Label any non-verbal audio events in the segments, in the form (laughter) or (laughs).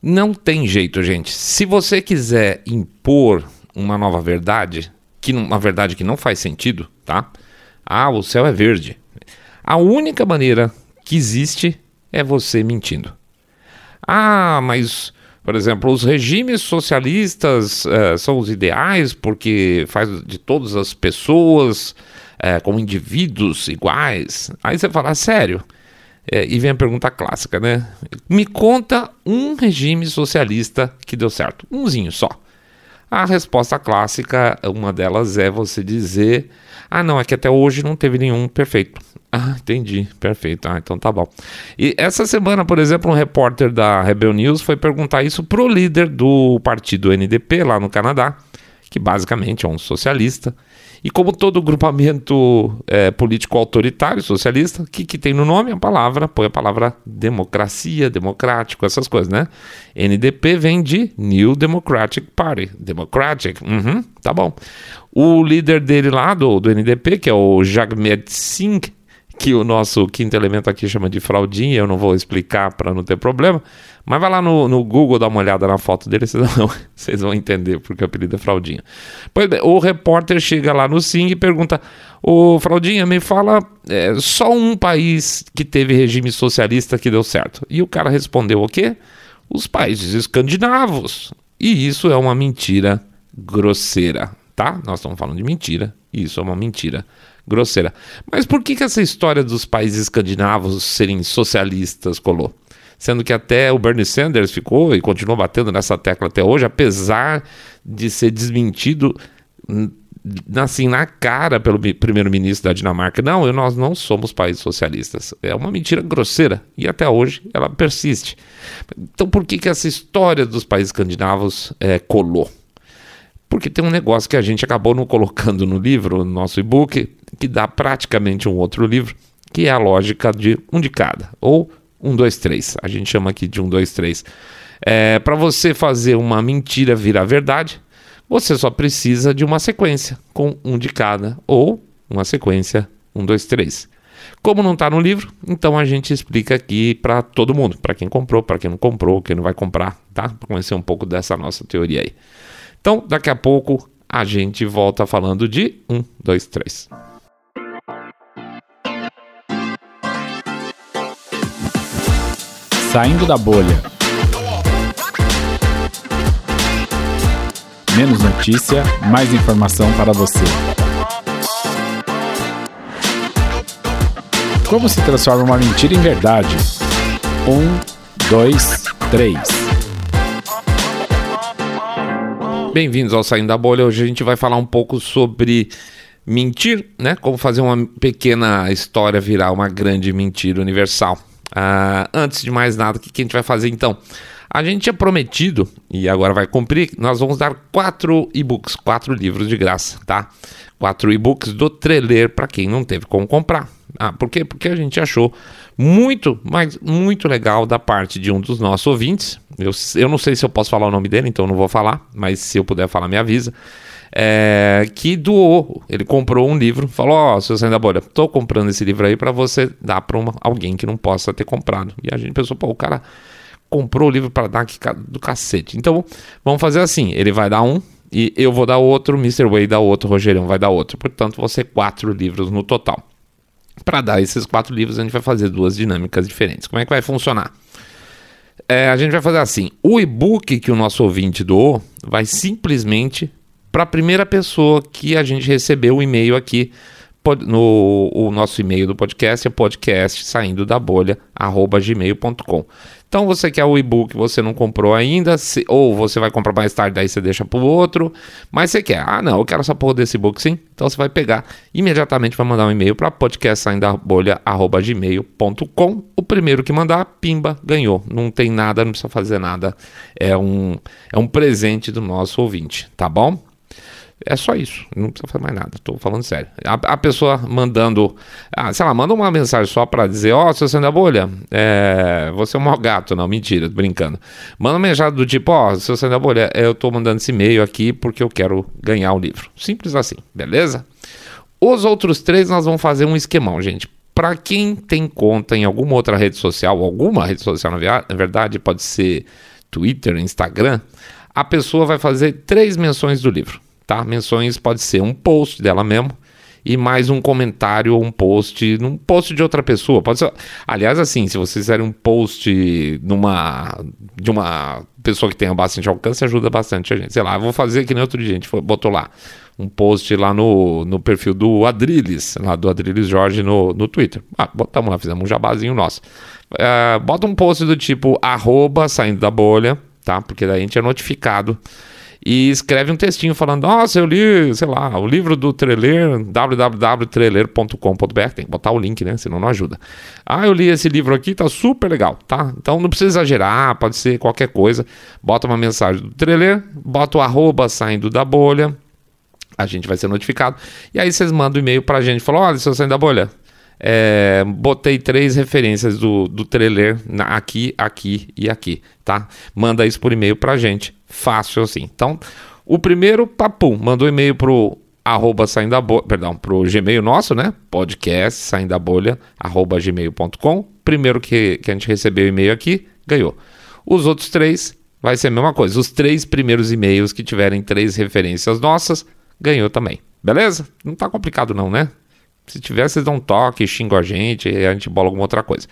Não tem jeito, gente. Se você quiser impor uma nova verdade, que uma verdade que não faz sentido, tá? Ah, o céu é verde. A única maneira que existe é você mentindo. Ah, mas, por exemplo, os regimes socialistas uh, são os ideais porque faz de todas as pessoas uh, como indivíduos iguais. Aí você fala, sério? É, e vem a pergunta clássica, né? Me conta um regime socialista que deu certo. Umzinho só. A resposta clássica, uma delas é você dizer: Ah, não, é que até hoje não teve nenhum perfeito. Ah, entendi, perfeito. Ah, então tá bom. E essa semana, por exemplo, um repórter da Rebel News foi perguntar isso pro líder do partido NDP lá no Canadá, que basicamente é um socialista. E como todo grupamento é, político autoritário, socialista, o que, que tem no nome? A palavra, põe a palavra democracia, democrático, essas coisas, né? NDP vem de New Democratic Party. Democratic, uhum, tá bom. O líder dele lá, do, do NDP, que é o Jagmeet Singh, que o nosso quinto elemento aqui chama de fraldinha, eu não vou explicar para não ter problema, mas vai lá no, no, Google dar uma olhada na foto dele, (laughs) vocês vão, vocês vão entender porque o apelido é fraldinha. Pois bem, o repórter chega lá no Sing e pergunta: Ô Fraldinha, me fala é, só um país que teve regime socialista que deu certo. E o cara respondeu o quê? Os países escandinavos. E isso é uma mentira grosseira, tá? Nós estamos falando de mentira, e isso é uma mentira grosseira. Mas por que, que essa história dos países escandinavos serem socialistas colou? Sendo que até o Bernie Sanders ficou e continua batendo nessa tecla até hoje, apesar de ser desmentido hum, assim na cara pelo primeiro-ministro da Dinamarca. Não, nós não somos países socialistas. É uma mentira grosseira e até hoje ela persiste. Então por que, que essa história dos países escandinavos é, colou? Porque tem um negócio que a gente acabou não colocando no livro, no nosso e-book, que dá praticamente um outro livro, que é a lógica de um de cada, ou um, dois, três. A gente chama aqui de um, dois, três. É, Para você fazer uma mentira virar verdade, você só precisa de uma sequência com um de cada, ou uma sequência um, dois, três. Como não está no livro, então a gente explica aqui para todo mundo, para quem comprou, para quem não comprou, quem não vai comprar, tá? Para conhecer um pouco dessa nossa teoria aí. Então, daqui a pouco a gente volta falando de um, dois, três. Saindo da bolha. Menos notícia, mais informação para você. Como se transforma uma mentira em verdade? Um, dois, três. Bem-vindos ao Saindo da Bolha. Hoje a gente vai falar um pouco sobre mentir, né? Como fazer uma pequena história virar uma grande mentira universal. Ah, antes de mais nada, o que, que a gente vai fazer então? A gente tinha prometido, e agora vai cumprir, nós vamos dar quatro e-books, quatro livros de graça, tá? Quatro e-books do Treler para quem não teve como comprar. Ah, por quê? Porque a gente achou muito, mas muito legal da parte de um dos nossos ouvintes. Eu, eu não sei se eu posso falar o nome dele, então não vou falar, mas se eu puder falar, me avisa. É, que doou, ele comprou um livro, falou: Ó, oh, seu da Bolha, tô comprando esse livro aí para você dar para alguém que não possa ter comprado. E a gente pensou: pô, o cara comprou o livro para dar do cacete. Então vamos fazer assim: ele vai dar um, e eu vou dar outro, Mr. Way dá outro, Rogerão vai dar outro. Portanto, vão ser quatro livros no total. Para dar esses quatro livros, a gente vai fazer duas dinâmicas diferentes. Como é que vai funcionar? É, a gente vai fazer assim: o e-book que o nosso ouvinte doou vai simplesmente para a primeira pessoa que a gente recebeu o e-mail aqui no o nosso e-mail do podcast é podcast saindo da bolha arroba gmail.com então você quer o e-book, você não comprou ainda, se, ou você vai comprar mais tarde, daí você deixa para o outro, mas você quer, ah não, eu quero essa porra desse e-book sim, então você vai pegar, imediatamente vai mandar um e-mail para podcastsaindabolha.gmail.com o primeiro que mandar, pimba, ganhou, não tem nada, não precisa fazer nada, é um, é um presente do nosso ouvinte, tá bom? É só isso, não precisa fazer mais nada, estou falando sério. A, a, pessoa mandando, ah, sei lá, manda uma mensagem só para dizer: Ó, oh, seu sendo da bolha, é, você é um mau gato, não, mentira, brincando. Manda uma mensagem do tipo: Ó, oh, seu sendo da bolha, eu estou mandando esse e-mail aqui porque eu quero ganhar o livro. Simples assim, beleza? Os outros três nós vamos fazer um esquemão, gente. Para quem tem conta em alguma outra rede social, alguma rede social na verdade, pode ser Twitter, Instagram, a pessoa vai fazer três menções do livro, tá? Menções pode ser um post dela mesmo e mais um comentário ou um post num post de outra pessoa. Pode ser, aliás, assim, se vocês fizerem um post numa de uma pessoa que tenha bastante alcance, ajuda bastante a gente. Sei lá, eu vou fazer que nem outro dia, a gente botou lá um post lá no, no perfil do Adriles, lá do Adriles Jorge no, no Twitter. Ah, botamos lá, fizemos um jabazinho nosso. Uh, bota um post do tipo arroba saindo da bolha tá? Porque daí a gente é notificado e escreve um textinho falando: Nossa, eu li, sei lá, o livro do Treler, www.treler.com.br. Tem que botar o link, né? Senão não ajuda. Ah, eu li esse livro aqui, tá super legal, tá? Então não precisa exagerar, pode ser qualquer coisa. Bota uma mensagem do Treler, bota o arroba saindo da bolha, a gente vai ser notificado. E aí vocês mandam um e-mail pra gente: Falou, olha, seu saindo da bolha. É, botei três referências do, do trailer na, aqui, aqui e aqui, tá? Manda isso por e-mail pra gente, fácil assim. Então, o primeiro, papum, mandou e-mail pro arroba saindo da bolha, perdão, pro Gmail nosso, né? Podcast saindo da bolha, arroba gmail.com. Primeiro que, que a gente recebeu o e-mail aqui, ganhou. Os outros três vai ser a mesma coisa. Os três primeiros e-mails que tiverem três referências nossas, ganhou também. Beleza? Não tá complicado não, né? Se tiver, vocês dão um toque, xingam a gente a gente bola alguma outra coisa.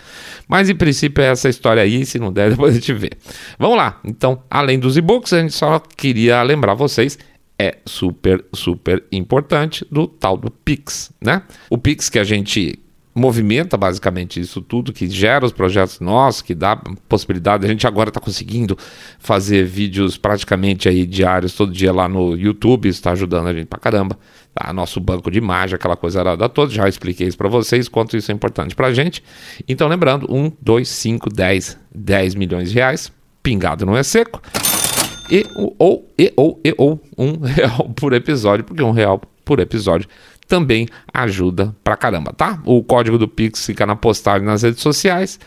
Mas em princípio é essa história aí, se não der, (laughs) depois a gente vê. Vamos lá. Então, além dos e-books, a gente só queria lembrar vocês é super, super importante do tal do Pix, né? O Pix que a gente movimenta basicamente isso tudo, que gera os projetos nossos, que dá possibilidade. A gente agora está conseguindo fazer vídeos praticamente aí diários, todo dia lá no YouTube, está ajudando a gente pra caramba. Tá? Nosso banco de imagem, aquela coisa da toda, já expliquei isso para vocês, quanto isso é importante pra gente. Então lembrando, 1, 2, 5, 10, 10 milhões de reais, pingado não é seco. E ou, e, ou, e, ou um (laughs) real por episódio, porque um real por episódio também ajuda pra caramba, tá? O código do Pix fica na postagem nas redes sociais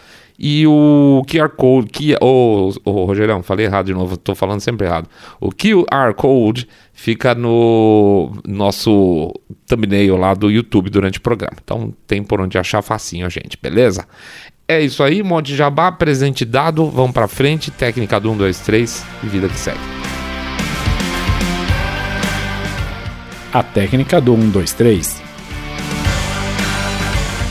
e o QR Code, que, oh, oh, Rogerão, falei errado de novo, tô falando sempre errado. O QR Code fica no nosso thumbnail lá do YouTube durante o programa. Então tem por onde achar facinho a gente, beleza? É isso aí, monte jabá, presente dado, vamos pra frente, técnica do 1, 2, 3 e vida que segue. A técnica do 1, 2, 3.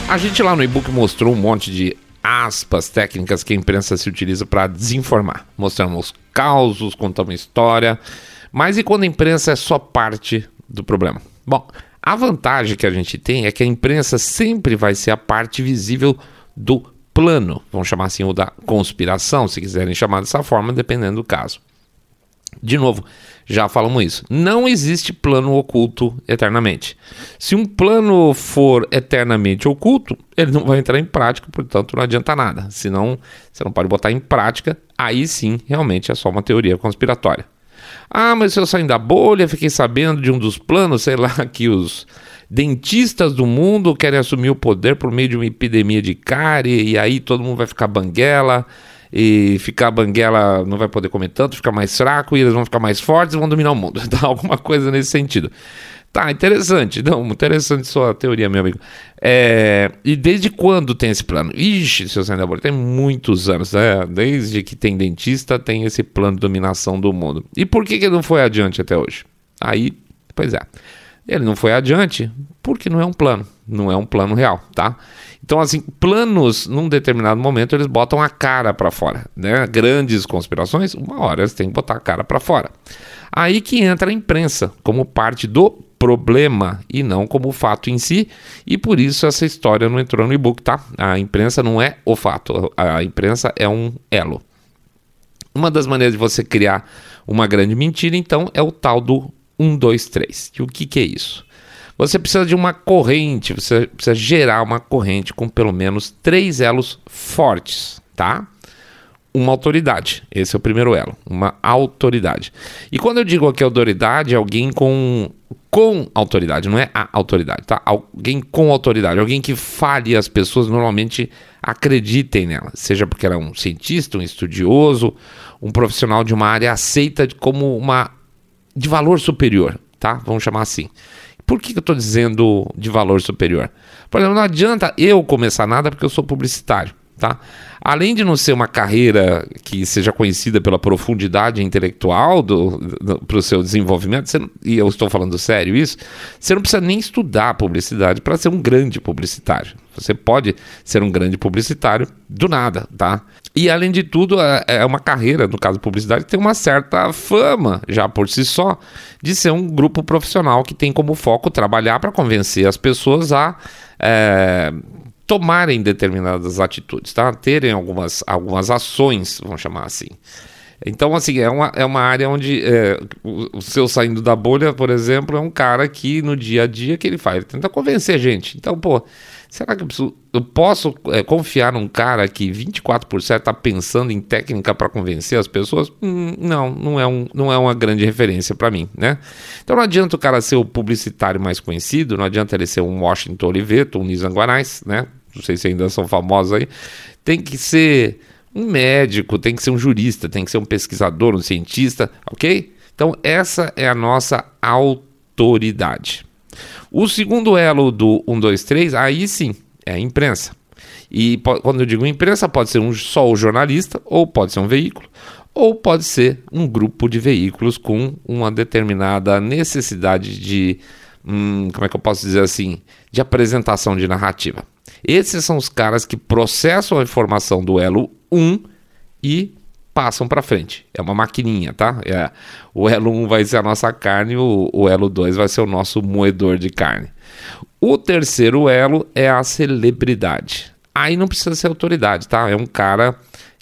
A gente lá no e-book mostrou um monte de aspas técnicas que a imprensa se utiliza para desinformar. Mostramos causos, contamos história. Mas e quando a imprensa é só parte do problema? Bom, a vantagem que a gente tem é que a imprensa sempre vai ser a parte visível do plano, vamos chamar assim, o da conspiração, se quiserem chamar dessa forma, dependendo do caso. De novo, já falamos isso. Não existe plano oculto eternamente. Se um plano for eternamente oculto, ele não vai entrar em prática, portanto não adianta nada. Senão, você não pode botar em prática, aí sim, realmente é só uma teoria conspiratória. Ah, mas se eu sair da bolha, fiquei sabendo de um dos planos, sei lá, que os dentistas do mundo querem assumir o poder por meio de uma epidemia de cárie, e aí todo mundo vai ficar banguela e ficar banguela não vai poder comer tanto, ficar mais fraco e eles vão ficar mais fortes e vão dominar o mundo. (laughs) Tá? Alguma coisa nesse sentido. Tá, interessante. Não, interessante sua teoria, meu amigo. É, e desde quando tem esse plano? Ixi, seu Sandra tem muitos anos, né? Desde que tem dentista, tem esse plano de dominação do mundo. E por que, que não foi adiante até hoje? Aí, pois é. Ele não foi adiante porque não é um plano, não é um plano real, tá? Então, assim, planos, num determinado momento, eles botam a cara para fora, né? Grandes conspirações, uma hora eles têm que botar a cara para fora. Aí que entra a imprensa como parte do problema e não como fato em si, e por isso essa história não entrou no e-book, tá? A imprensa não é o fato, a imprensa é um elo. Uma das maneiras de você criar uma grande mentira, então, é o tal do 1, 2, 3. E o que, que é isso? Você precisa de uma corrente, você precisa gerar uma corrente com pelo menos três elos fortes, tá? Uma autoridade, esse é o primeiro elo, uma autoridade. E quando eu digo aqui autoridade, é alguém com, com autoridade, não é a autoridade, tá? Alguém com autoridade, alguém que fale as pessoas normalmente acreditem nela, seja porque ela é um cientista, um estudioso, um profissional de uma área aceita como uma de valor superior, tá? Vamos chamar assim. Por que, eu estou dizendo de valor superior? Por exemplo, não adianta eu começar nada porque eu sou publicitário. tá? Além de não ser uma carreira que seja conhecida pela profundidade intelectual para o seu desenvolvimento, e eu estou falando sério isso, você não precisa nem estudar publicidade para ser um grande publicitário. Você pode ser um grande publicitário do nada, tá? E além de tudo, é, é uma carreira, no caso publicidade, tem uma certa fama já por si só de ser um grupo profissional que tem como foco trabalhar para convencer as pessoas a é, tomarem determinadas atitudes, tá? Terem algumas, algumas ações, vamos chamar assim. Então, assim, é uma, é uma área onde é, o, o, seu saindo da bolha, por exemplo, é um cara que no dia a dia que ele faz, ele tenta convencer gente. Então, pô, será que eu, preciso, eu posso é, confiar num cara que 24% está pensando em técnica para convencer as pessoas? Hum, não, não é, um, não é uma grande referência para mim, né? Então não adianta o cara ser o publicitário mais conhecido, não adianta ele ser um Washington Oliveto, um Nizam Guanais, né? não sei se ainda são famosos aí, tem que ser um médico, tem que ser um jurista, tem que ser um pesquisador, um cientista, ok? Então, essa é a nossa autoridade. O segundo elo do 1, 2, 3, aí sim, é a imprensa. E quando eu digo imprensa, pode ser um, só o jornalista, ou pode ser um veículo, ou pode ser um grupo de veículos com uma determinada necessidade de, hum, como é que eu posso dizer assim, de apresentação de narrativa. Esses são os caras que processam a informação do elo 1 e passam para frente. É uma maquininha, tá? É, o elo 1 vai ser a nossa carne, o, o elo 2 vai ser o nosso moedor de carne. O terceiro elo é a celebridade. Aí não precisa ser autoridade, tá? É um cara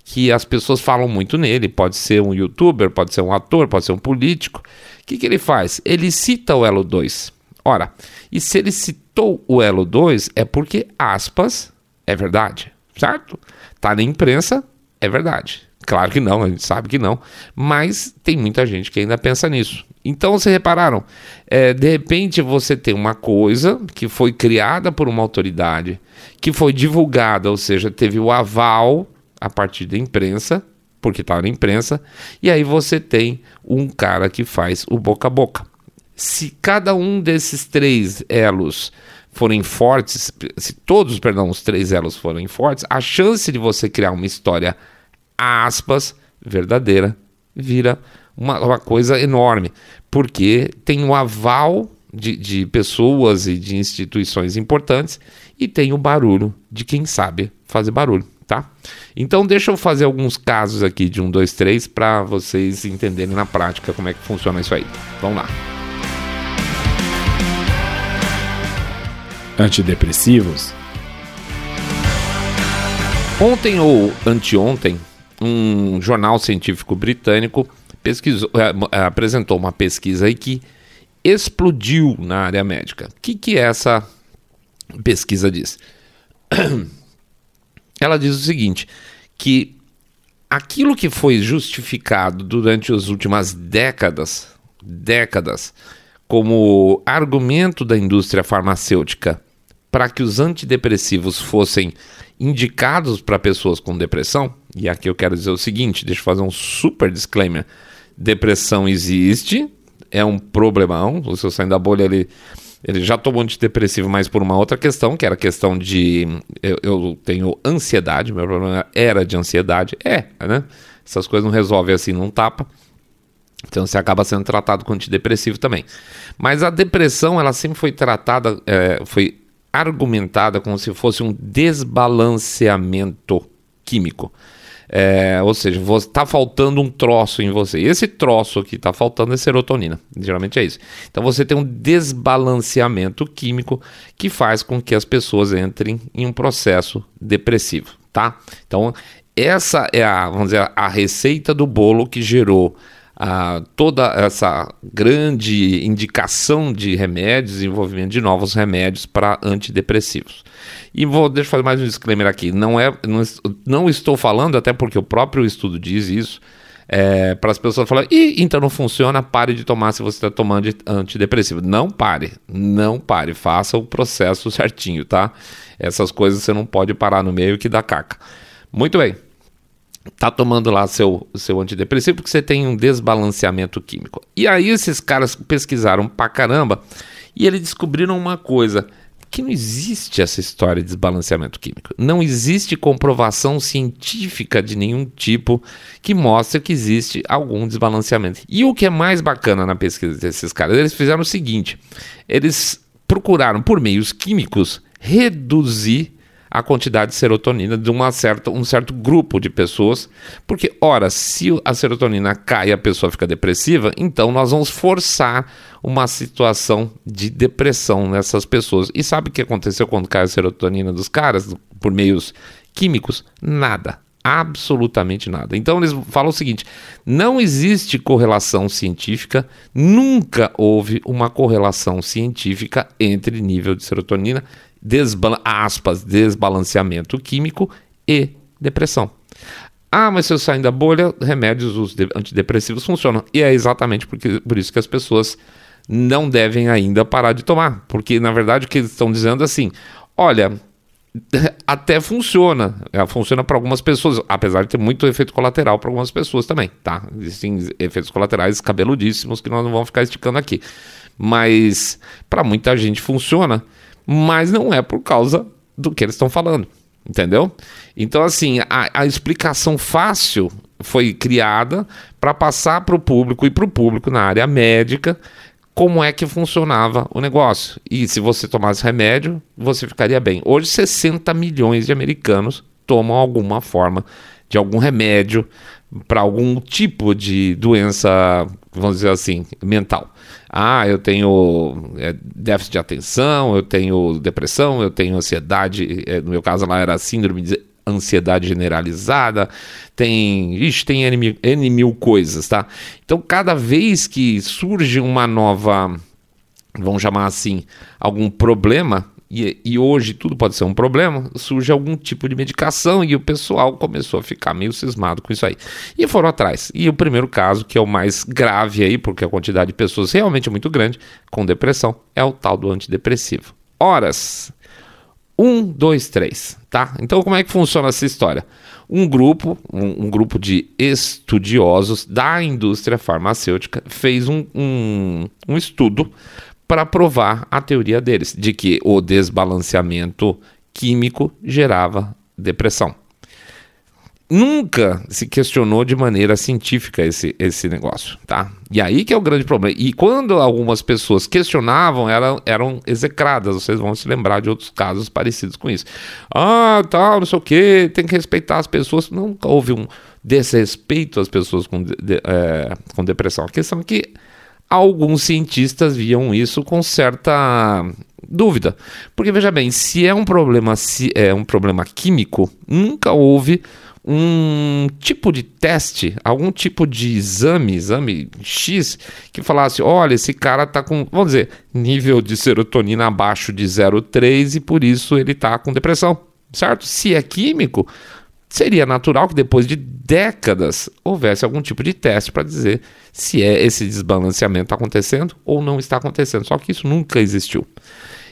que as pessoas falam muito nele. Pode ser um youtuber, pode ser um ator, pode ser um político. O que, que ele faz? Ele cita o elo 2. Ora, e se ele citou o elo 2 é porque, aspas, é verdade, certo? Tá na imprensa, é verdade. Claro que não, a gente sabe que não, mas tem muita gente que ainda pensa nisso. Então, vocês repararam, é, de repente você tem uma coisa que foi criada por uma autoridade, que foi divulgada, ou seja, teve o aval a partir da imprensa, porque está na imprensa, e aí você tem um cara que faz o boca a boca se cada um desses três elos forem fortes, se todos, perdão, os três elos forem fortes, a chance de você criar uma história, aspas, verdadeira, vira uma, uma coisa enorme, porque tem o aval de, de pessoas e de instituições importantes e tem o barulho de quem sabe fazer barulho, tá? Então deixa eu fazer alguns casos aqui de um, dois, três para vocês entenderem na prática como é que funciona isso aí. Vamos lá. antidepressivos? Ontem ou anteontem, um jornal científico britânico pesquisou, é, é, apresentou uma pesquisa aí que explodiu na área médica. O que, que essa pesquisa diz? (clears throat) Ela diz o seguinte: que aquilo que foi justificado durante as últimas décadas, décadas, como argumento da indústria farmacêutica para que os antidepressivos fossem indicados para pessoas com depressão, e aqui eu quero dizer o seguinte: deixa eu fazer um super disclaimer. Depressão existe, é um problemão. O seu saindo da bolha, ele, ele já tomou antidepressivo, mas por uma outra questão, que era a questão de. Eu, eu, tenho ansiedade, meu problema era de ansiedade. É, né? Essas coisas não resolvem assim, não tapa. Então você acaba sendo tratado com antidepressivo também. Mas a depressão, ela sempre foi tratada, é, foi argumentada como se fosse um desbalanceamento químico. É, ou seja, está faltando um troço em você. Esse troço que está faltando é serotonina. Geralmente é isso. Então você tem um desbalanceamento químico que faz com que as pessoas entrem em um processo depressivo, tá? Então essa é a, vamos dizer, a receita do bolo que gerou a toda essa grande indicação de remédios, desenvolvimento de novos remédios para antidepressivos. E vou deixa eu fazer mais um disclaimer aqui. Não é, não, não estou falando, até porque o próprio estudo diz isso, é, para as pessoas falarem, e então não funciona, pare de tomar se você está tomando antidepressivo. Não pare, não pare, faça o processo certinho, tá? Essas coisas você não pode parar no meio que dá caca. Muito bem tá tomando lá seu, seu antidepressivo porque você tem um desbalanceamento químico. E aí esses caras pesquisaram pra caramba e eles descobriram uma coisa que não existe essa história de desbalanceamento químico. Não existe comprovação científica de nenhum tipo que mostre que existe algum desbalanceamento. E o que é mais bacana na pesquisa desses caras, eles fizeram o seguinte: eles procuraram, por meios químicos, reduzir a quantidade de serotonina de uma certa, um certo grupo de pessoas, porque, ora, se a serotonina cai e a pessoa fica depressiva, então nós vamos forçar uma situação de depressão nessas pessoas. E sabe o que aconteceu quando cai a serotonina dos caras por meios químicos? Nada. Absolutamente nada. Então eles falam o seguinte: não existe correlação científica, nunca houve uma correlação científica entre nível de serotonina desba aspas, desbalanceamento químico e depressão. Ah, mas se eu sair da bolha, remédios os antidepressivos funcionam. E é exatamente porque, por isso que as pessoas não devem ainda parar de tomar. Porque, na verdade, o que eles estão dizendo é assim: olha, (laughs) até funciona. Funciona para algumas pessoas, apesar de ter muito efeito colateral para algumas pessoas também, tá? Existem efeitos colaterais cabeludíssimos que nós não vamos ficar esticando aqui. Mas para muita gente funciona mas não é por causa do que eles estão falando, entendeu? Então, assim, a, a explicação fácil foi criada para passar para o público e para o público na área médica como é que funcionava o negócio. E se você tomasse remédio, você ficaria bem. Hoje, 60 milhões de americanos tomam alguma forma de algum remédio para algum tipo de doença, vamos dizer assim, mental. Ah, eu tenho é, déficit de atenção, eu tenho depressão, eu tenho ansiedade. É, no meu caso lá era síndrome de ansiedade generalizada, tem, ixi, tem N N mil coisas, tá? Então, cada vez que surge uma nova, vamos chamar assim, algum problema, e, e, hoje tudo pode ser um problema, surge algum tipo de medicação e o pessoal começou a ficar meio cismado com isso aí. E foram atrás. E o primeiro caso, que é o mais grave aí, porque a quantidade de pessoas realmente é muito grande, com depressão, é o tal do antidepressivo. Horas. Um, dois, três, tá? Então como é que funciona essa história? Um grupo, um, um grupo de estudiosos da indústria farmacêutica fez um, um, um estudo para provar a teoria deles, de que o desbalanceamento químico gerava depressão. Nunca se questionou de maneira científica esse, esse negócio, tá? E aí que é o grande problema. E quando algumas pessoas questionavam, eram, eram execradas. Vocês vão se lembrar de outros casos parecidos com isso. Ah, tal, não sei o que, tem que respeitar as pessoas. Nunca houve um desrespeito às pessoas com, de, é, com depressão. A questão é que alguns cientistas viam isso com certa dúvida. Porque veja bem, se é um problema, se é um problema químico, nunca houve um tipo de teste, algum tipo de exame, exame X, que falasse: olha, esse cara está com, vamos dizer, nível de serotonina abaixo de 0,3 e por isso ele está com depressão, certo? Se é químico, seria natural que depois de décadas houvesse algum tipo de teste para dizer se é esse desbalanceamento acontecendo ou não está acontecendo. Só que isso nunca existiu.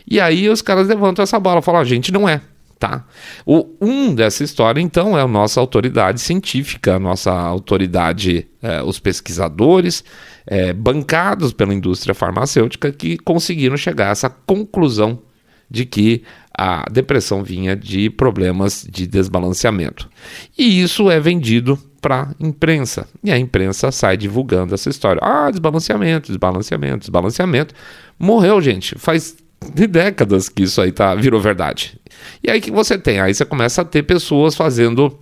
E aí os caras levantam essa bola, falam: a gente não é. Tá? O um dessa história, então, é a nossa autoridade científica, a nossa autoridade, é, os pesquisadores é, bancados pela indústria farmacêutica que conseguiram chegar a essa conclusão de que a depressão vinha de problemas de desbalanceamento. E isso é vendido para imprensa. E a imprensa sai divulgando essa história. Ah, desbalanceamento, desbalanceamento, desbalanceamento. Morreu, gente. Faz décadas que isso aí tá, virou verdade. E aí que você tem? Aí você começa a ter pessoas fazendo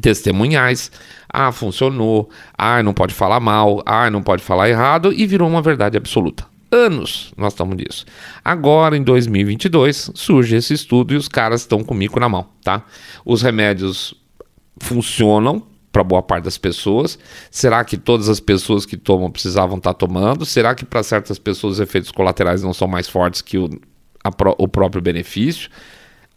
testemunhais. Ah, funcionou. Ah, não pode falar mal. Ah, não pode falar errado. E virou uma verdade absoluta anos nós estamos nisso. Agora, em 2022, surge esse estudo e os caras estão comigo na mão, tá? Os remédios funcionam para boa parte das pessoas. Será que todas as pessoas que tomam precisavam estar tá tomando? Será que para certas pessoas os efeitos colaterais não são mais fortes que o, o próprio benefício?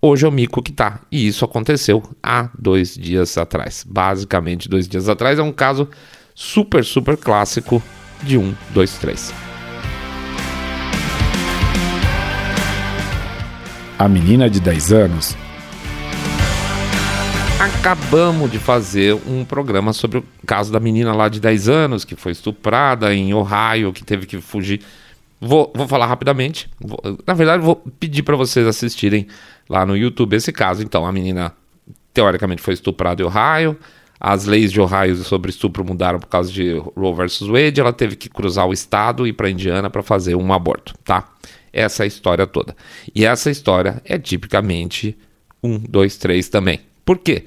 Hoje é o mico que tá. E isso aconteceu há dois dias atrás. Basicamente, dois dias atrás. É um caso super, super clássico de um, dois, três. A menina de 10 anos. Acabamos de fazer um programa sobre o caso da menina lá de 10 anos que foi estuprada em Ohio, que teve que fugir Vou, vou falar rapidamente. Vou, na verdade, vou pedir para vocês assistirem lá no YouTube esse caso. Então, a menina teoricamente foi estuprada em Ohio. As leis de Ohio sobre estupro mudaram por causa de Roe versus Wade. Ela teve que cruzar o estado e ir para Indiana para fazer um aborto, tá? Essa história toda. E essa história é tipicamente um, dois, três também. Por quê?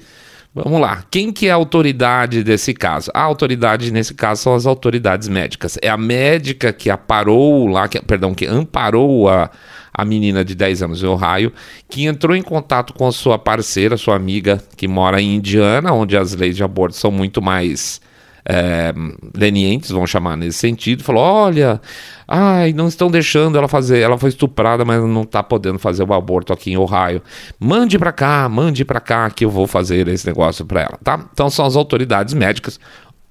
Vamos lá. Quem que é a autoridade desse caso? A autoridade nesse caso são as autoridades médicas. É a médica que aparou lá, que, perdão, que amparou a, a menina de 10 anos em Ohio, que entrou em contato com a sua parceira, sua amiga, que mora em Indiana, onde as leis de aborto são muito mais é, lenientes, vamos chamar nesse sentido, falou: olha, ai, não estão deixando ela fazer, ela foi estuprada, mas não está podendo fazer o aborto aqui em Ohio. Mande para cá, mande para cá que eu vou fazer esse negócio para ela, tá? Então são as autoridades médicas.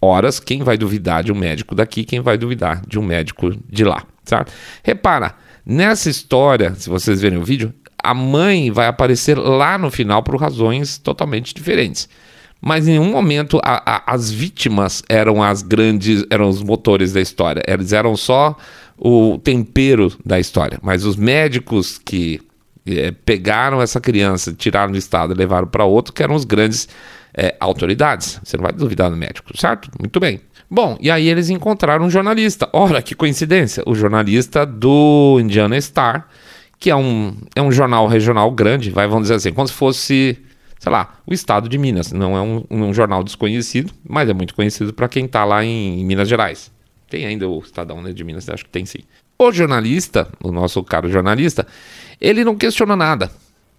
Horas, quem vai duvidar de um médico daqui, quem vai duvidar de um médico de lá, certo? Repara, nessa história, se vocês verem o vídeo, a mãe vai aparecer lá no final por razões totalmente diferentes mas em nenhum momento a, a, as vítimas eram as grandes, eram os motores da história. Eles eram só o tempero da história. Mas os médicos que é, pegaram essa criança, tiraram do estado e levaram para outro, que eram os grandes é, autoridades. Você não vai duvidar do médico, certo? Muito bem. Bom, e aí eles encontraram um jornalista. Ora, que coincidência! O jornalista do Indiana Star, que é um, é um jornal regional grande, vai, vamos dizer assim, como se fosse sei lá, o estado de Minas. Não é um, um jornal desconhecido, mas é muito conhecido para quem está lá em, em, Minas Gerais. Tem ainda o Estadão né, de Minas, acho que tem sim. O jornalista, o nosso caro jornalista, ele não questiona nada,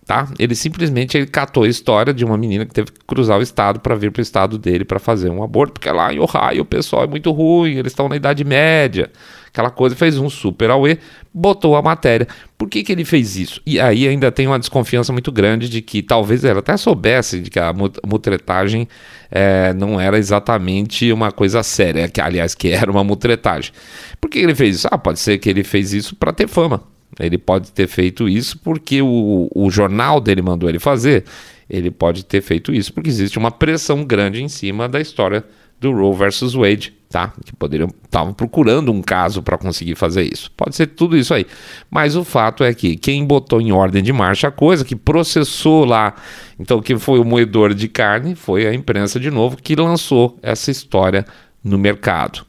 tá? Ele simplesmente ele catou a história de uma menina que teve que cruzar o estado para vir para o estado dele para fazer um aborto, porque lá em Ohio o pessoal é muito ruim, eles estão na Idade Média aquela coisa, fez um super auê, botou a matéria. Por que, que ele fez isso? E aí ainda tem uma desconfiança muito grande de que talvez ele até soubesse de que a mutretagem é, não era exatamente uma coisa séria, que aliás que era uma mutretagem. Por que ele fez isso? Ah, pode ser que ele fez isso para ter fama. Ele pode ter feito isso porque o, o jornal dele mandou ele fazer. Ele pode ter feito isso porque existe uma pressão grande em cima da história do Roe versus Wade, tá? Que poderiam estavam procurando um caso para conseguir fazer isso. Pode ser tudo isso aí. Mas o fato é que quem botou em ordem de marcha a coisa, que processou lá, então quem foi o moedor de carne foi a imprensa de novo que lançou essa história no mercado.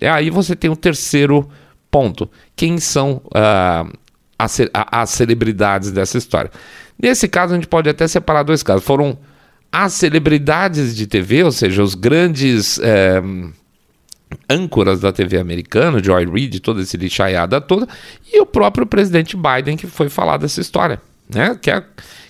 E aí você tem o terceiro ponto. Quem são uh, as, as celebridades dessa história? Nesse caso, a gente pode até separar dois casos. Foram as celebridades de TV, ou seja, os grandes é, âncoras da TV americana, Joy Reid, toda esse lixaiada toda, e o próprio presidente Biden que foi falar dessa história, né? Que é,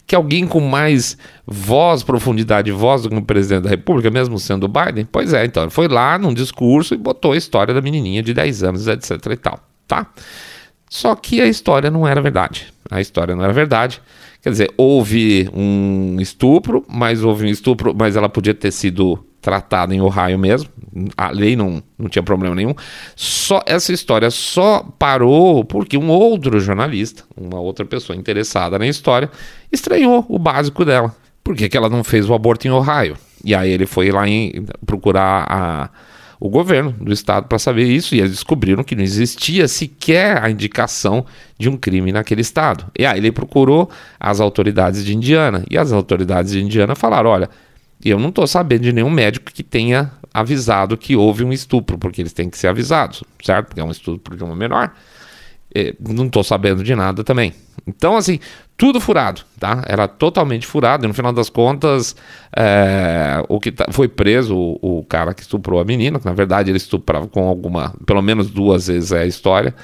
que alguém com mais voz, profundidade de voz do que o presidente da República, mesmo sendo o Biden? Pois é, então ele foi lá num discurso e botou a história da menininha de 10 anos, etc e tal, tá? Só que a história não era verdade. A história não era verdade. Quer dizer, houve um estupro, mas houve um estupro, mas ela podia ter sido tratada em Ohio mesmo. A lei não, não tinha problema nenhum. Só essa história só parou porque um outro jornalista, uma outra pessoa interessada na história, estranhou o básico dela. Por que, que ela não fez o aborto em Ohio? E aí ele foi lá em, procurar a o governo do estado para saber isso e eles descobriram que não existia sequer a indicação de um crime naquele estado. E aí ele procurou as autoridades de Indiana e as autoridades de Indiana falaram: olha, eu não estou sabendo de nenhum médico que tenha avisado que houve um estupro, porque eles têm que ser avisados, certo? Porque é um estupro de uma menor. É, não estou sabendo de nada também. Então, assim, tudo furado, tá? Era totalmente furado. E no final das contas, é, o que tá, foi preso o, o, cara que estuprou a menina, que na verdade ele estuprava com alguma, pelo menos duas vezes é a história.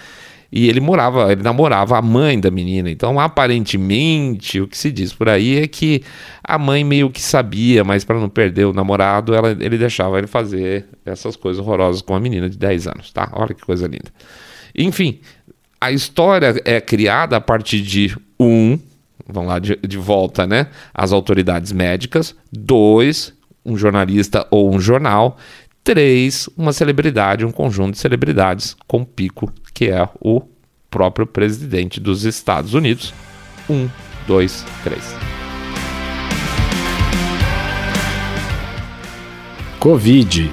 E ele morava, ele namorava a mãe da menina. Então, aparentemente, o que se diz por aí é que a mãe meio que sabia, mas para não perder o namorado, ela, ele deixava ele fazer essas coisas horrorosas com a menina de 10 anos, tá? Olha que coisa linda. Enfim, a história é criada a partir de um, vamos lá de, de volta, né? As autoridades médicas. Dois, um jornalista ou um jornal. Três, uma celebridade, um conjunto de celebridades com pico, que é o próprio presidente dos Estados Unidos. Um, dois, três. Covid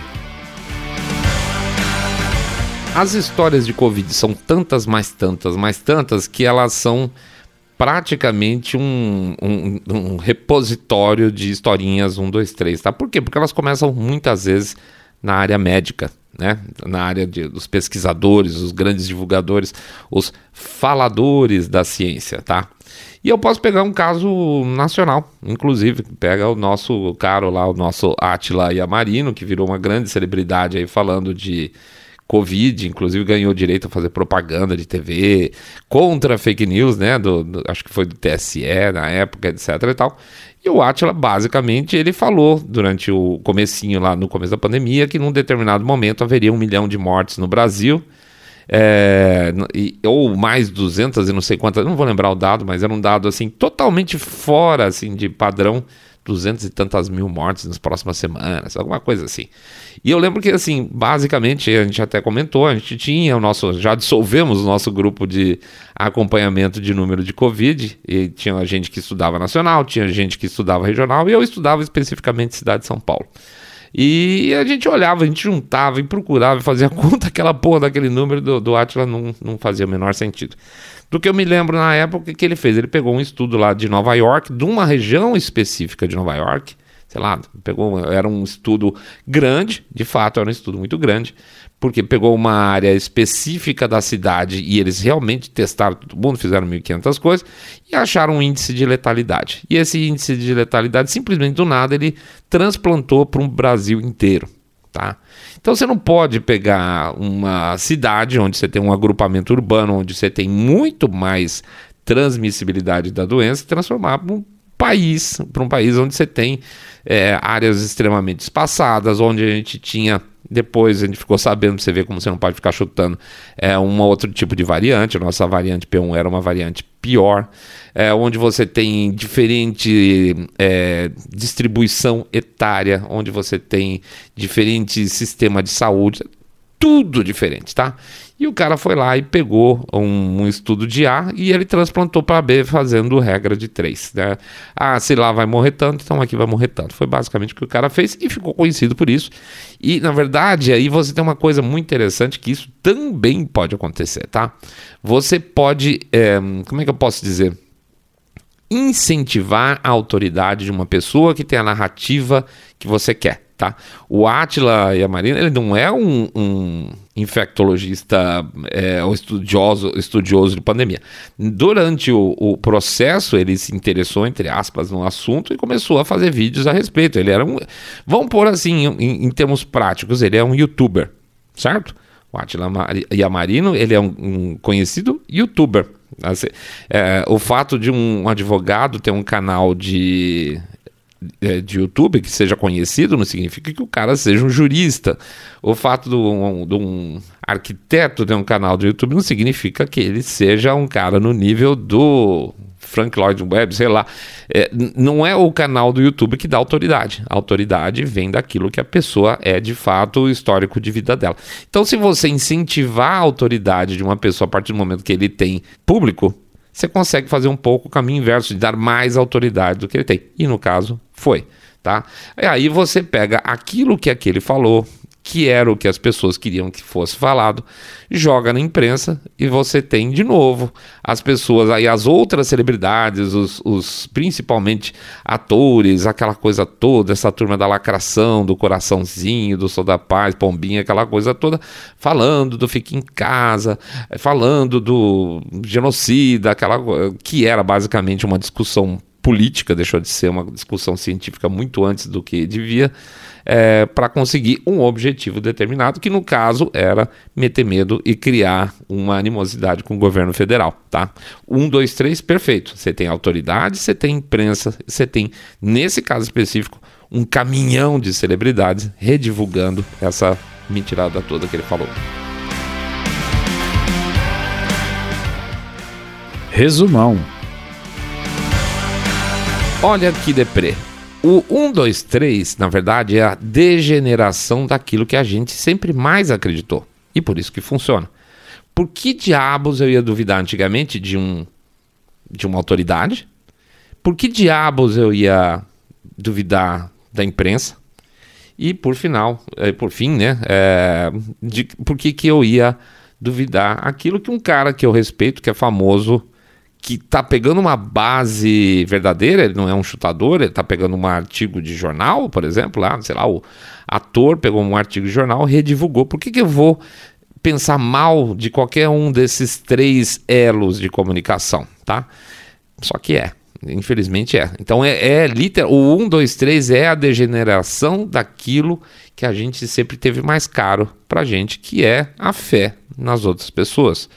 As histórias de Covid são tantas, mais tantas, mais tantas, que elas são praticamente um, um, um repositório de historinhas 1, 2, 3, tá? Por quê? Porque elas começam muitas vezes na área médica, né? na área de, dos pesquisadores, os grandes divulgadores, os faladores da ciência, tá? E eu posso pegar um caso nacional, inclusive, pega o nosso caro lá, o nosso Atila Yamarino, que virou uma grande celebridade aí falando de Covid, inclusive ganhou direito a fazer propaganda de TV contra fake news, né? Do, do, acho que foi do TSE na época, etc e tal. E o Atila, basicamente, ele falou durante o comecinho lá, no começo da pandemia, que num determinado momento haveria um milhão de mortes no Brasil, é, e, ou mais 200 e não sei quantas, não vou lembrar o dado, mas era um dado assim totalmente fora assim de padrão duzentas e tantas mil mortes nas próximas semanas, alguma coisa assim. E eu lembro que, assim, basicamente, a gente até comentou, a gente tinha o nosso, já dissolvemos o nosso grupo de acompanhamento de número de Covid, e tinha gente que estudava nacional, tinha gente que estudava regional, e eu estudava especificamente cidade de São Paulo. E a gente olhava, a gente juntava e procurava e fazia (laughs) conta, aquela porra daquele número do, do Atlas não, não fazia o menor sentido do que eu me lembro na época que ele fez. Ele pegou um estudo lá de Nova York, de uma região específica de Nova York, sei lá, pegou, era um estudo grande, de fato era um estudo muito grande, porque pegou uma área específica da cidade e eles realmente testaram todo mundo, fizeram 1.500 coisas e acharam um índice de letalidade. E esse índice de letalidade, simplesmente do nada, ele transplantou para um Brasil inteiro, tá? Então você não pode pegar uma cidade onde você tem um agrupamento urbano, onde você tem muito mais transmissibilidade da doença, e transformar para um país, para um país onde você tem é, áreas extremamente espaçadas, onde a gente tinha depois a gente ficou sabendo, você vê como você não pode ficar chutando, é um outro tipo de variante. A nossa variante P1 era uma variante pior, é, onde você tem diferente é, distribuição etária, onde você tem diferente sistema de saúde, tudo diferente, tá? E o cara foi lá e pegou um, um estudo de A e ele transplantou para B fazendo regra de 3. Né? Ah, se lá vai morrer tanto, então aqui vai morrer tanto. Foi basicamente o que o cara fez e ficou conhecido por isso. E na verdade, aí você tem uma coisa muito interessante que isso também pode acontecer, tá? Você pode, é, como é que eu posso dizer? Incentivar a autoridade de uma pessoa que tem a narrativa que você quer. Tá? O Atila e a Marina, ele não é um, um infectologista é, ou estudioso, estudioso de pandemia. Durante o, o, processo, ele se interessou, entre aspas, no assunto e começou a fazer vídeos a respeito. Ele era um. Vamos pôr assim, em, em termos práticos, ele é um youtuber, certo? O Atila Yamarino, ele é um, um conhecido youtuber. É, o fato de um advogado ter um canal de é, de YouTube que seja conhecido não significa que o cara seja um jurista. O fato de um, de um arquiteto ter um canal do YouTube não significa que ele seja um cara no nível do Frank Lloyd Webb, sei lá. É, não é o canal do YouTube que dá autoridade. A autoridade vem daquilo que a pessoa é de fato o histórico de vida dela. Então, se você incentivar a autoridade de uma pessoa a partir do momento que ele tem público, você consegue fazer um pouco o caminho inverso, de dar mais autoridade do que ele tem. E no caso, foi. Tá? E aí você pega aquilo que aquele falou, que era o que as pessoas queriam que fosse falado, joga na imprensa e você tem de novo as pessoas aí, as outras celebridades, os, os principalmente atores, aquela coisa toda, essa turma da lacração, do coraçãozinho, do Sou da Paz, Pombinha, aquela coisa toda, falando do Fique em Casa, falando do genocida, aquela que era basicamente uma discussão política, deixou de ser uma discussão científica muito antes do que devia, é, para conseguir um objetivo determinado, que no caso era meter medo e criar uma animosidade com o governo federal. Tá? Um, dois, três, perfeito. Você tem autoridade, você tem imprensa, você tem, nesse caso específico, um caminhão de celebridades redivulgando essa mentirada toda que ele falou. Resumão. Olha que deprê. O 1, 2, 3, na verdade, é a degeneração daquilo que a gente sempre mais acreditou. E por isso que funciona. Por que diabos eu ia duvidar antigamente de um de uma autoridade? Por que diabos eu ia duvidar da imprensa? E por final, é, por fim, né? É, de por que, que eu ia duvidar aquilo que um cara que eu respeito, que é famoso, que tá pegando uma base verdadeira, ele não é um chutador, ele tá pegando um artigo de jornal, por exemplo, lá, sei lá, o ator pegou um artigo de jornal, redivulgou. Por que, que eu vou pensar mal de qualquer um desses três elos de comunicação, tá? Só que é. Infelizmente é. Então é, é literal. O 1, 2, 3 é a degeneração daquilo que a gente sempre teve mais caro pra gente, que é a fé nas outras pessoas.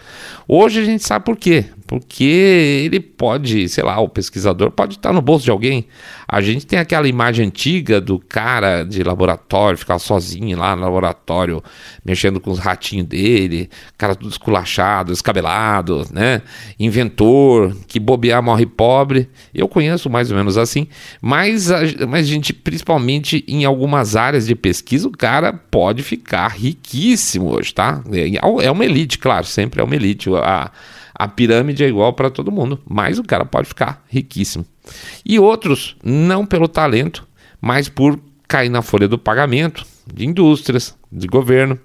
Hoje a gente sabe por quê. Porque ele pode, sei lá, o pesquisador pode estar no bolso de alguém. A gente tem aquela imagem antiga do cara de laboratório, ficar sozinho lá no laboratório, mexendo com os ratinhos dele, cara tudo esculachado, escabelado, né? Inventor, que bobear morre pobre. Eu conheço mais ou menos assim, mas a, mas gente, principalmente em algumas áreas de pesquisa, o cara pode ficar riquíssimo hoje, tá? É, é uma elite, claro, sempre é uma elite. A, a pirâmide é igual para todo mundo, mas o cara pode ficar riquíssimo. E outros, não pelo talento, mas por cair na folha do pagamento de indústrias, de governo.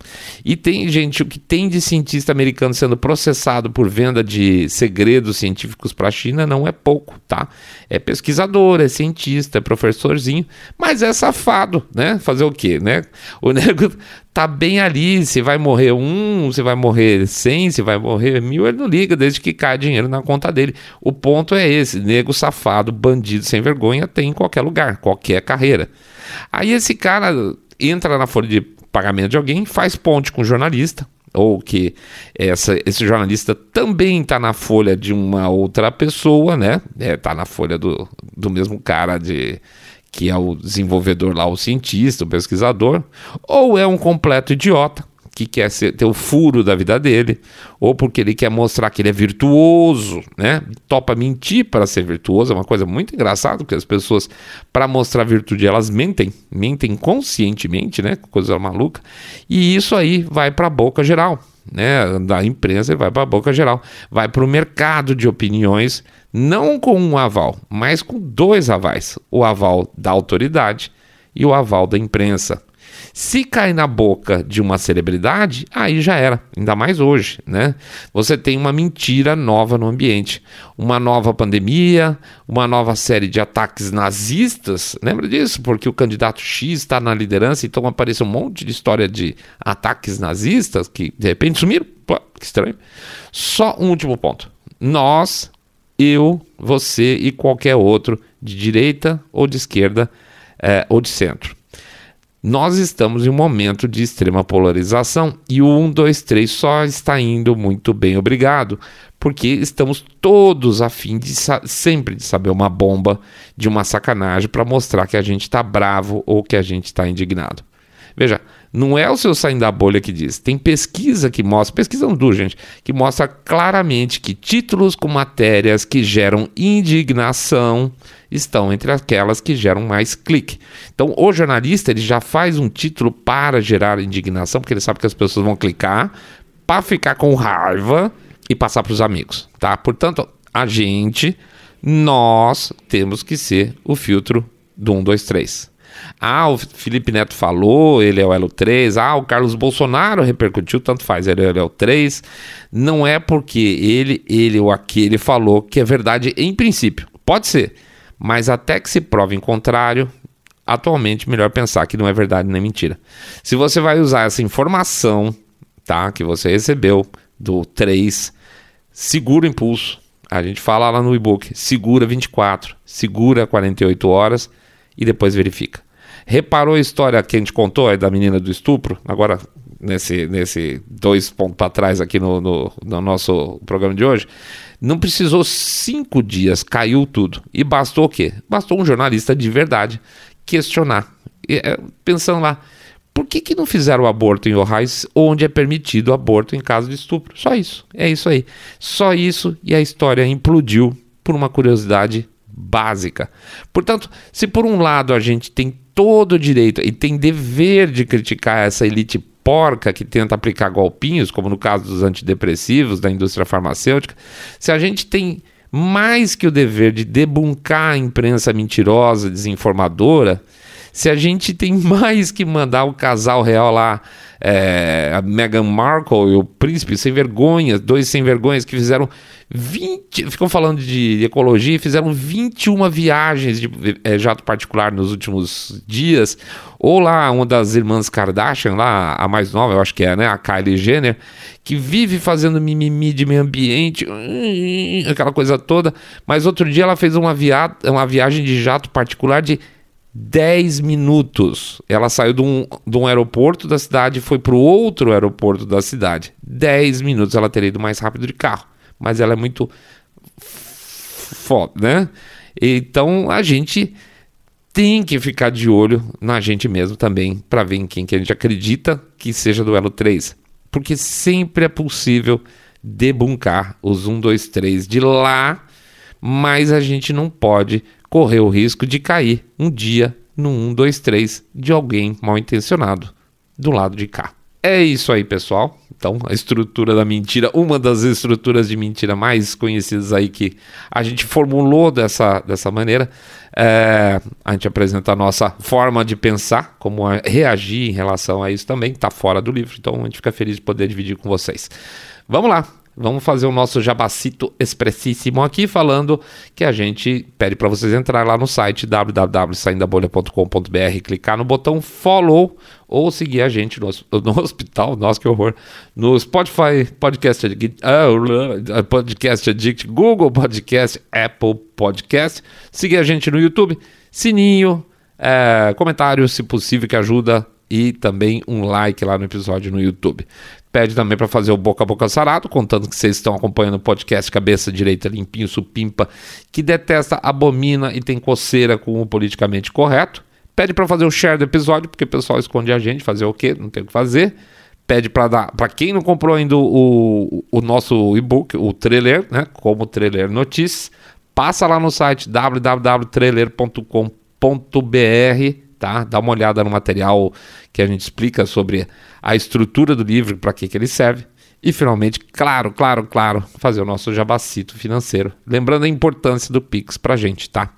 E tem gente, o que tem de cientista americano sendo processado por venda de segredos científicos para a China não é pouco, tá? É pesquisador, é cientista, é professorzinho, mas é safado, né? Fazer o quê, né? O (laughs) nego tá bem ali, se vai morrer um, se vai morrer cem, se vai morrer mil, ele não liga, desde que cai dinheiro na conta dele. O ponto é esse, nego safado, bandido sem vergonha tem em qualquer lugar, qualquer carreira. Aí esse cara entra na folha de pagamento de alguém, faz ponte com o jornalista, ou que essa, esse jornalista também está na folha de uma outra pessoa, né? Está é, na folha do, do mesmo cara de que é o desenvolvedor lá, o cientista, o pesquisador, ou é um completo idiota que quer ser, ter o furo da vida dele, ou porque ele quer mostrar que ele é virtuoso, né? Topa mentir para ser virtuoso, é uma coisa muito engraçada, porque as pessoas, para mostrar virtude, elas mentem, mentem conscientemente, né? Coisa maluca, e isso aí vai para a boca geral, né? Da imprensa vai para a boca geral, vai para o mercado de opiniões, não com um aval, mas com dois avais: o aval da autoridade e o aval da imprensa. Se cai na boca de uma celebridade, aí já era, ainda mais hoje, né? Você tem uma mentira nova no ambiente, uma nova pandemia, uma nova série de ataques nazistas, lembra disso? Porque o candidato X está na liderança, então aparece um monte de história de ataques nazistas que de repente sumiram. Pô, que estranho. Só um último ponto. Nós, eu, você e qualquer outro, de direita ou de esquerda é, ou de centro nós estamos em um momento de extrema polarização e o 1, 2, 3 só está indo muito bem, obrigado, porque estamos todos a fim de sempre de saber uma bomba, de uma sacanagem para mostrar que a gente está bravo ou que a gente está indignado. Veja, não é o seu saindo da bolha que diz. Tem pesquisa que mostra, pesquisa dura, gente, que mostra claramente que títulos com matérias que geram indignação estão entre aquelas que geram mais clique. Então, o jornalista ele já faz um título para gerar indignação, porque ele sabe que as pessoas vão clicar para ficar com raiva e passar para os amigos, tá? Portanto, a gente, nós temos que ser o filtro do 1, 2, 3. Ah, o Felipe Neto falou, ele é o Elo 3. Ah, o Carlos Bolsonaro repercutiu, tanto faz, ele é o Elo 3. Não é porque ele, ele ou aquele falou que é verdade em princípio. Pode ser, mas até que se prove em contrário, atualmente melhor pensar que não é verdade nem mentira. Se você vai usar essa informação, tá, que você recebeu do 3, segura o impulso. A gente fala lá no e-book, segura 24, segura 48 horas e depois verifica. Reparou a história que a gente contou é da menina do estupro? Agora, nesse, nesse dois pontos para trás aqui no, no, no, nosso programa de hoje. Não precisou cinco dias, caiu tudo. E bastou o quê? Bastou um jornalista de verdade questionar. E, é, pensando lá, por que, que não fizeram o aborto em Ohio onde é permitido o aborto em caso de estupro? Só isso. É isso aí. Só isso e a história implodiu por uma curiosidade básica. Portanto, se por um lado a gente tem todo o direito e tem dever de criticar essa elite porca que tenta aplicar golpinhos, como no caso dos antidepressivos da indústria farmacêutica, se a gente tem mais que o dever de debuncar a imprensa mentirosa, desinformadora, Se a gente tem (laughs) mais que mandar o casal real lá, é, a Meghan Markle e o príncipe sem vergonha, dois sem vergonhas que fizeram 20, ficam falando de ecologia e fizeram 21 viagens de é, jato particular nos últimos dias. Ou lá uma das irmãs Kardashian, lá a mais nova, eu acho que é, né, a Kylie Jenner, que vive fazendo mimimi de meio ambiente, aquela coisa toda, mas outro dia ela fez uma, via uma viagem de jato particular de 10 minutos. Ela saiu de um, de um aeroporto da cidade e foi para o outro aeroporto da cidade. 10 minutos ela teria ido mais rápido de carro. Mas ela é muito foda, né? Então a gente tem que ficar de olho na gente mesmo também para ver em quem que a gente acredita que seja do Elo 3. Porque sempre é possível debuncar os 1, 2, 3 de lá, mas a gente não pode correr o risco de cair um dia no 1, 2, 3 de alguém mal intencionado do lado de cá. É isso aí, pessoal. Então, a estrutura da mentira, uma das estruturas de mentira mais conhecidas aí que a gente formulou dessa, dessa maneira, é, a gente apresenta a nossa forma de pensar, como reagir em relação a isso também, está fora do livro, então a gente fica feliz de poder dividir com vocês. Vamos lá, Vamos fazer o nosso jabacito expressíssimo aqui, falando que a gente pede para vocês entrar lá no site www.saindabolha.com.br, clicar no botão follow ou seguir a gente no, no hospital, nossa que horror, no Spotify, Podcast Addict, uh, Podcast Addict, Google Podcast, Apple Podcast, seguir a gente no YouTube, sininho, é, comentário, se possível, que ajuda e também um like lá no episódio no YouTube. Pede também para fazer o boca a boca sarado, contando que vocês estão acompanhando o podcast Cabeça Direita Limpinho Supimpa, que detesta, abomina e tem coceira com o politicamente correto. Pede para fazer o share do episódio, porque o pessoal esconde a gente, fazer o quê? Não tem o que fazer. Pede para dar, para quem não comprou ainda o, o nosso e-book, o trailer, né, como trailer notícias, passa lá no site www.trailer.com.br tá? Dá uma olhada no material que a gente explica sobre a estrutura do livro, para que, que ele serve. E finalmente, claro, claro, claro, fazer o nosso jabacito financeiro. Lembrando a importância do Pix pra gente, tá?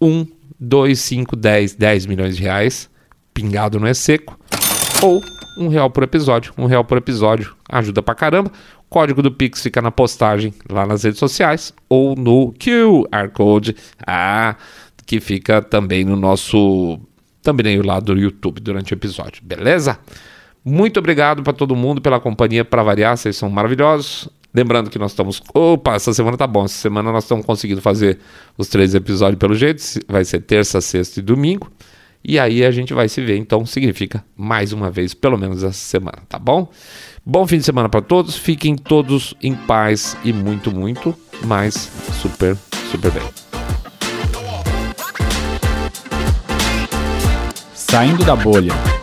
1, 2, 5, 10, 10 milhões de reais, pingado não é seco. Ou um real por episódio. Um real por episódio ajuda pra caramba. O código do Pix fica na postagem lá nas redes sociais ou no QR Code, ah, que fica também no nosso também lá do YouTube durante o episódio, beleza? Muito obrigado para todo mundo pela companhia, para variar, vocês são maravilhosos. Lembrando que nós estamos. Opa, essa semana tá bom. Essa semana nós estamos conseguindo fazer os três episódios pelo jeito. Vai ser terça, sexta e domingo. E aí a gente vai se ver. Então significa mais uma vez, pelo menos essa semana, tá bom? Bom fim de semana para todos. Fiquem todos em paz e muito, muito mais super, super bem. Saindo da bolha.